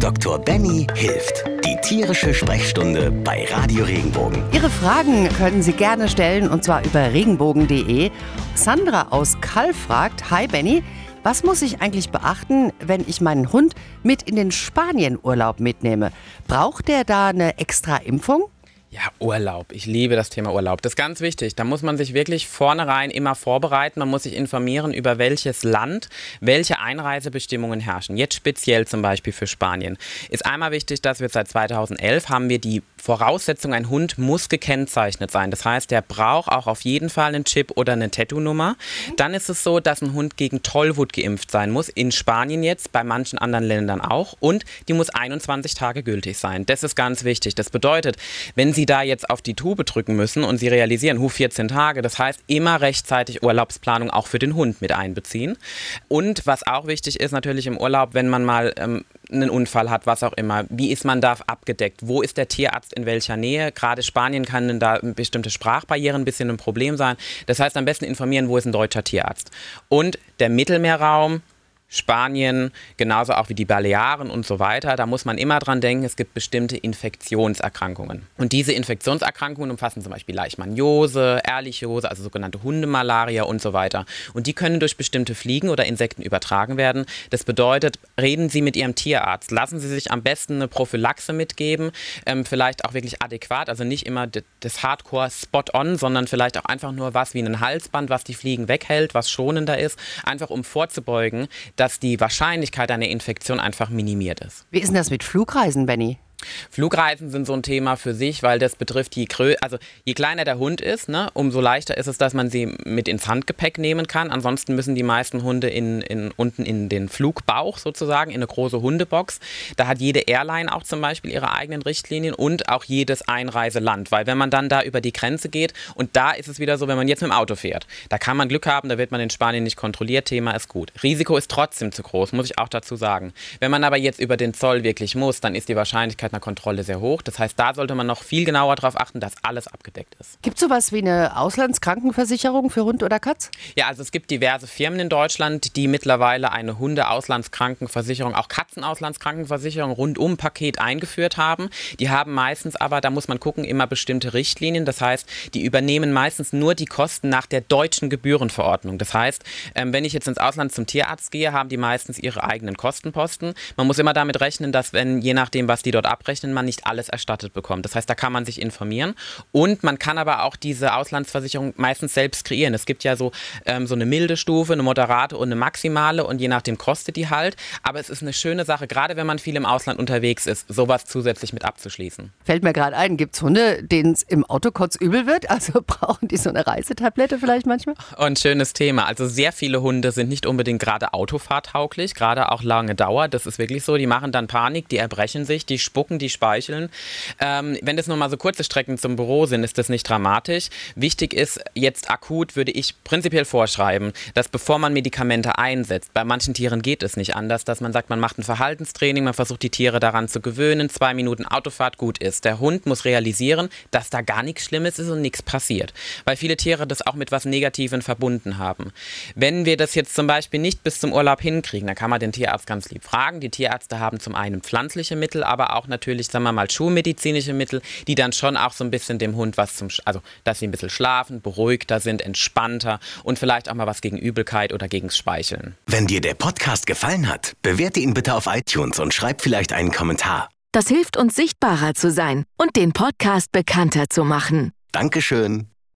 Dr. Benny hilft. Die tierische Sprechstunde bei Radio Regenbogen. Ihre Fragen können Sie gerne stellen und zwar über regenbogen.de. Sandra aus Kall fragt: Hi Benny, was muss ich eigentlich beachten, wenn ich meinen Hund mit in den Spanienurlaub mitnehme? Braucht der da eine extra Impfung? Ja, Urlaub. Ich liebe das Thema Urlaub. Das ist ganz wichtig. Da muss man sich wirklich vornherein immer vorbereiten. Man muss sich informieren, über welches Land welche Einreisebestimmungen herrschen. Jetzt speziell zum Beispiel für Spanien. Ist einmal wichtig, dass wir seit 2011 haben wir die Voraussetzung, ein Hund muss gekennzeichnet sein. Das heißt, der braucht auch auf jeden Fall einen Chip oder eine Tattoo-Nummer. Dann ist es so, dass ein Hund gegen Tollwut geimpft sein muss. In Spanien jetzt, bei manchen anderen Ländern auch. Und die muss 21 Tage gültig sein. Das ist ganz wichtig. Das bedeutet, wenn Sie da jetzt auf die Tube drücken müssen und Sie realisieren, hu, 14 Tage, das heißt immer rechtzeitig Urlaubsplanung auch für den Hund mit einbeziehen. Und was auch wichtig ist natürlich im Urlaub, wenn man mal ähm, einen Unfall hat, was auch immer, wie ist man da abgedeckt? Wo ist der Tierarzt in welcher Nähe? Gerade Spanien kann da bestimmte Sprachbarrieren ein bisschen ein Problem sein. Das heißt, am besten informieren, wo ist ein deutscher Tierarzt. Und der Mittelmeerraum, Spanien, genauso auch wie die Balearen und so weiter. Da muss man immer dran denken, es gibt bestimmte Infektionserkrankungen. Und diese Infektionserkrankungen umfassen zum Beispiel Leishmaniose, Ehrlichiose, also sogenannte Hundemalaria und so weiter. Und die können durch bestimmte Fliegen oder Insekten übertragen werden. Das bedeutet, reden Sie mit Ihrem Tierarzt. Lassen Sie sich am besten eine Prophylaxe mitgeben, ähm, vielleicht auch wirklich adäquat, also nicht immer das Hardcore spot-on, sondern vielleicht auch einfach nur was wie ein Halsband, was die Fliegen weghält, was schonender ist, einfach um vorzubeugen, dass die Wahrscheinlichkeit einer Infektion einfach minimiert ist. Wie ist denn das mit Flugreisen, Benny? Flugreisen sind so ein Thema für sich, weil das betrifft je also je kleiner der Hund ist, ne, umso leichter ist es, dass man sie mit ins Handgepäck nehmen kann. Ansonsten müssen die meisten Hunde in, in, unten in den Flugbauch sozusagen, in eine große Hundebox. Da hat jede Airline auch zum Beispiel ihre eigenen Richtlinien und auch jedes Einreiseland. Weil wenn man dann da über die Grenze geht und da ist es wieder so, wenn man jetzt mit dem Auto fährt, da kann man Glück haben, da wird man in Spanien nicht kontrolliert, Thema ist gut. Risiko ist trotzdem zu groß, muss ich auch dazu sagen. Wenn man aber jetzt über den Zoll wirklich muss, dann ist die Wahrscheinlichkeit einer Kontrolle sehr hoch. Das heißt, da sollte man noch viel genauer darauf achten, dass alles abgedeckt ist. Gibt es sowas wie eine Auslandskrankenversicherung für Hund oder Katz? Ja, also es gibt diverse Firmen in Deutschland, die mittlerweile eine Hunde-Auslandskrankenversicherung, auch Katzen-Auslandskrankenversicherung rundum Paket eingeführt haben. Die haben meistens aber, da muss man gucken, immer bestimmte Richtlinien. Das heißt, die übernehmen meistens nur die Kosten nach der deutschen Gebührenverordnung. Das heißt, ähm, wenn ich jetzt ins Ausland zum Tierarzt gehe, haben die meistens ihre eigenen Kostenposten. Man muss immer damit rechnen, dass wenn je nachdem, was die dort abrechnen, man nicht alles erstattet bekommt. Das heißt, da kann man sich informieren. Und man kann aber auch diese Auslandsversicherung meistens selbst kreieren. Es gibt ja so, ähm, so eine milde Stufe, eine moderate und eine maximale und je nachdem kostet die halt. Aber es ist eine schöne Sache, gerade wenn man viel im Ausland unterwegs ist, sowas zusätzlich mit abzuschließen. Fällt mir gerade ein, gibt es Hunde, denen es im Auto kurz übel wird? Also brauchen die so eine Reisetablette vielleicht manchmal? Und schönes Thema. Also sehr viele Hunde sind nicht unbedingt gerade autofahrtauglich, gerade auch lange Dauer. Das ist wirklich so. Die machen dann Panik, die erbrechen sich, die spucken, die speicheln. Ähm, wenn das nur mal so kurze Strecken zum Büro sind, ist das nicht dramatisch. Wichtig ist jetzt akut, würde ich prinzipiell vorschreiben, dass bevor man Medikamente einsetzt, bei manchen Tieren geht es nicht anders, dass man sagt, man macht ein Verhaltenstraining, man versucht die Tiere daran zu gewöhnen, zwei Minuten Autofahrt gut ist. Der Hund muss realisieren, dass da gar nichts Schlimmes ist und nichts passiert. Weil viele Tiere das auch mit was Negativem verbunden haben. Wenn wir das jetzt zum Beispiel nicht bis zum Urlaub hinkriegen, dann kann man den Tierarzt ganz lieb fragen. Die Tierärzte haben zum einen pflanzliche Mittel, aber auch natürlich, sagen wir mal, schulmedizinische Mittel, die dann schon auch so ein bisschen dem Hund was zum, also dass sie ein bisschen schlafen, beruhigter sind, entspannter und vielleicht auch mal was gegen Übelkeit oder gegen Speicheln. Wenn dir der Podcast gefallen hat, bewerte ihn bitte auf iTunes und schreib vielleicht einen Kommentar. Das hilft uns sichtbarer zu sein und den Podcast bekannter zu machen. Dankeschön.